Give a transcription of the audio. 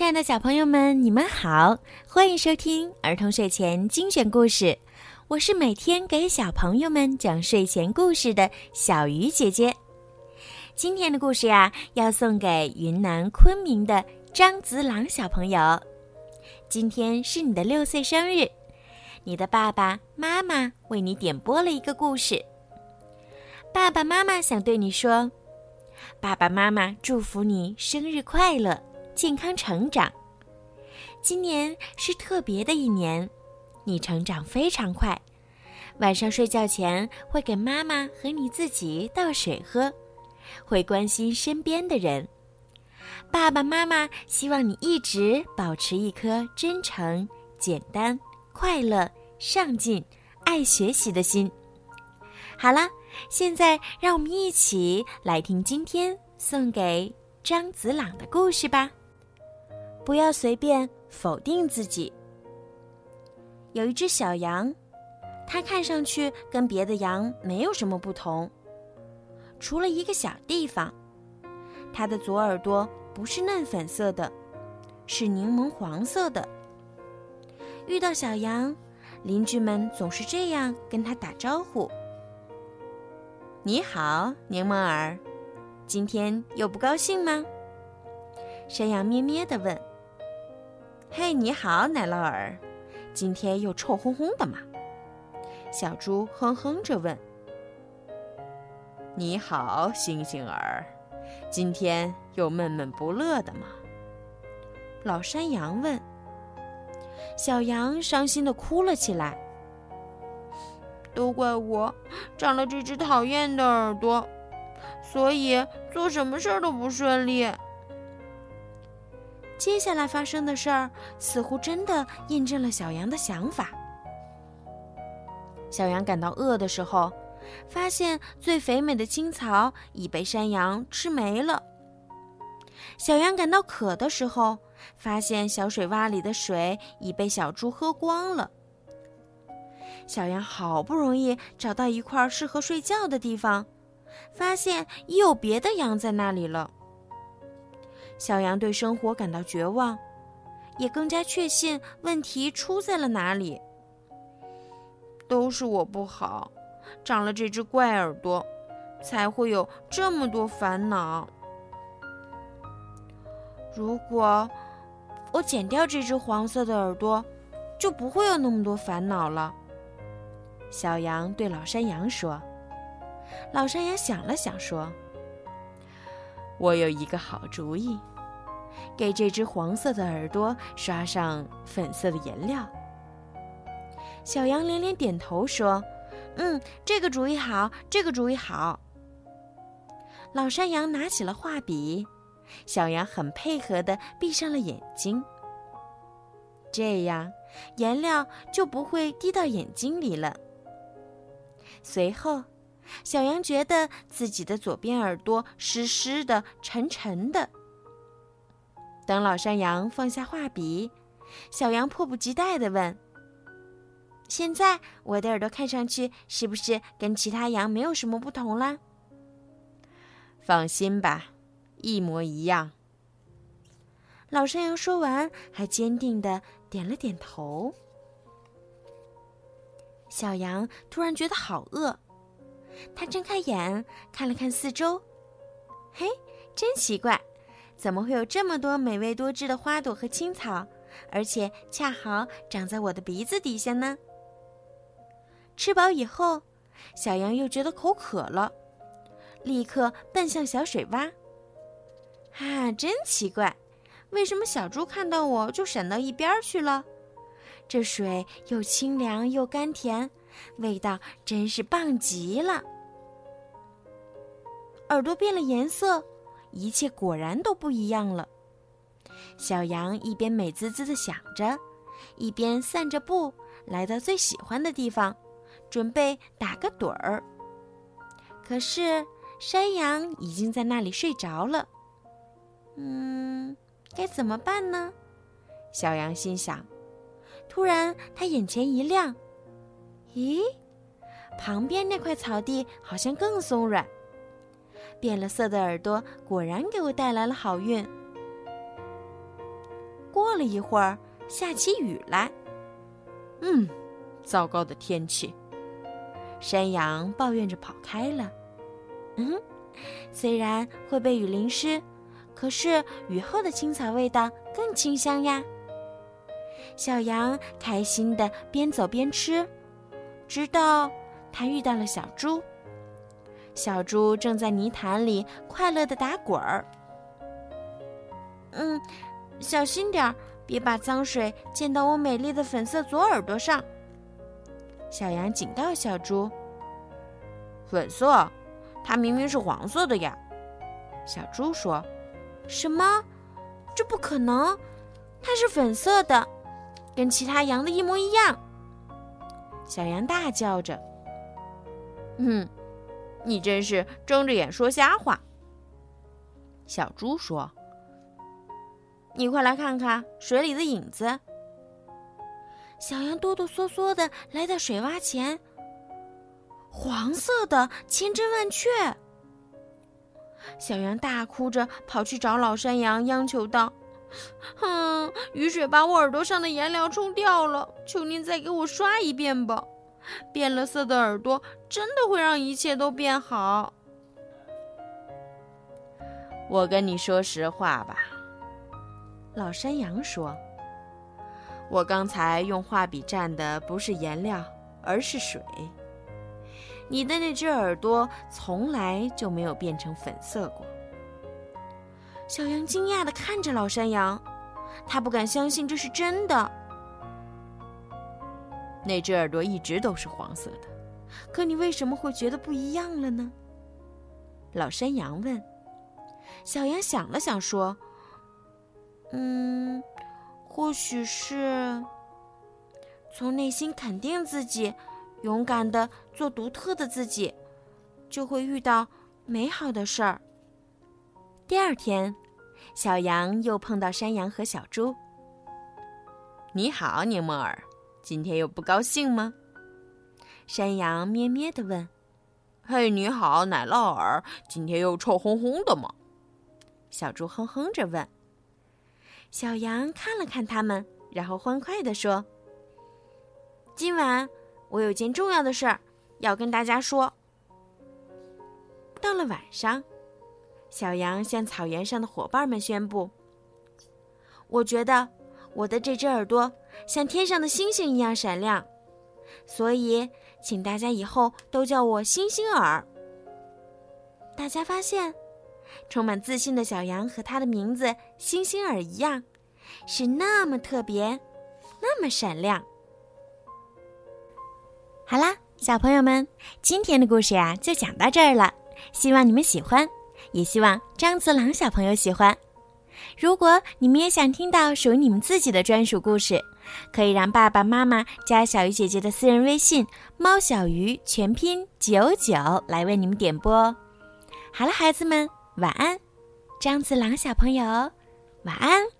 亲爱的小朋友们，你们好，欢迎收听儿童睡前精选故事。我是每天给小朋友们讲睡前故事的小鱼姐姐。今天的故事呀，要送给云南昆明的张子朗小朋友。今天是你的六岁生日，你的爸爸妈妈为你点播了一个故事。爸爸妈妈想对你说：“爸爸妈妈祝福你生日快乐。”健康成长，今年是特别的一年，你成长非常快。晚上睡觉前会给妈妈和你自己倒水喝，会关心身边的人。爸爸妈妈希望你一直保持一颗真诚、简单、快乐、上进、爱学习的心。好了，现在让我们一起来听今天送给张子朗的故事吧。不要随便否定自己。有一只小羊，它看上去跟别的羊没有什么不同，除了一个小地方，它的左耳朵不是嫩粉色的，是柠檬黄色的。遇到小羊，邻居们总是这样跟它打招呼：“你好，柠檬耳，今天又不高兴吗？”山羊咩咩地问。嘿，你好，奶酪儿，今天又臭烘烘的吗？小猪哼哼着问。你好，星星儿，今天又闷闷不乐的吗？老山羊问。小羊伤心的哭了起来。都怪我长了这只讨厌的耳朵，所以做什么事儿都不顺利。接下来发生的事儿似乎真的印证了小羊的想法。小羊感到饿的时候，发现最肥美的青草已被山羊吃没了。小羊感到渴的时候，发现小水洼里的水已被小猪喝光了。小羊好不容易找到一块适合睡觉的地方，发现已有别的羊在那里了。小羊对生活感到绝望，也更加确信问题出在了哪里。都是我不好，长了这只怪耳朵，才会有这么多烦恼。如果我剪掉这只黄色的耳朵，就不会有那么多烦恼了。小羊对老山羊说。老山羊想了想说。我有一个好主意，给这只黄色的耳朵刷上粉色的颜料。小羊连连点头说：“嗯，这个主意好，这个主意好。”老山羊拿起了画笔，小羊很配合的闭上了眼睛，这样颜料就不会滴到眼睛里了。随后。小羊觉得自己的左边耳朵湿湿的、沉沉的。等老山羊放下画笔，小羊迫不及待地问：“现在我的耳朵看上去是不是跟其他羊没有什么不同啦？”“放心吧，一模一样。”老山羊说完，还坚定地点了点头。小羊突然觉得好饿。他睁开眼，看了看四周，嘿，真奇怪，怎么会有这么多美味多汁的花朵和青草，而且恰好长在我的鼻子底下呢？吃饱以后，小羊又觉得口渴了，立刻奔向小水洼。啊，真奇怪，为什么小猪看到我就闪到一边去了？这水又清凉又甘甜。味道真是棒极了！耳朵变了颜色，一切果然都不一样了。小羊一边美滋滋的想着，一边散着步，来到最喜欢的地方，准备打个盹儿。可是山羊已经在那里睡着了。嗯，该怎么办呢？小羊心想。突然，他眼前一亮。咦，旁边那块草地好像更松软。变了色的耳朵果然给我带来了好运。过了一会儿，下起雨来。嗯，糟糕的天气。山羊抱怨着跑开了。嗯，虽然会被雨淋湿，可是雨后的青草味道更清香呀。小羊开心的边走边吃，直到它遇到了小猪。小猪正在泥潭里快乐的打滚儿。嗯，小心点儿，别把脏水溅到我美丽的粉色左耳朵上。小羊警告小猪：“粉色，它明明是黄色的呀。”小猪说：“什么？这不可能！它是粉色的，跟其他羊的一模一样。”小羊大叫着：“嗯，你真是睁着眼说瞎话。”小猪说：“你快来看看水里的影子。”小羊哆哆嗦嗦的来到水洼前，黄色的千真万确。小羊大哭着跑去找老山羊，央求道：“哼，雨水把我耳朵上的颜料冲掉了，求您再给我刷一遍吧！变了色的耳朵真的会让一切都变好。”我跟你说实话吧，老山羊说。我刚才用画笔蘸的不是颜料，而是水。你的那只耳朵从来就没有变成粉色过。小羊惊讶的看着老山羊，他不敢相信这是真的。那只耳朵一直都是黄色的，可你为什么会觉得不一样了呢？老山羊问。小羊想了想说：“嗯。”或许是从内心肯定自己，勇敢的做独特的自己，就会遇到美好的事儿。第二天，小羊又碰到山羊和小猪。你好，柠檬耳，今天又不高兴吗？山羊咩咩的问。嘿，你好，奶酪耳，今天又臭烘烘的吗？小猪哼哼着问。小羊看了看他们，然后欢快地说：“今晚我有件重要的事儿要跟大家说。”到了晚上，小羊向草原上的伙伴们宣布：“我觉得我的这只耳朵像天上的星星一样闪亮，所以请大家以后都叫我星星耳。”大家发现。充满自信的小羊和它的名字星星耳一样，是那么特别，那么闪亮。好啦，小朋友们，今天的故事呀就讲到这儿了。希望你们喜欢，也希望张子朗小朋友喜欢。如果你们也想听到属于你们自己的专属故事，可以让爸爸妈妈加小鱼姐姐的私人微信“猫小鱼”全拼九九来为你们点播。好了，孩子们。晚安，张子朗小朋友，晚安。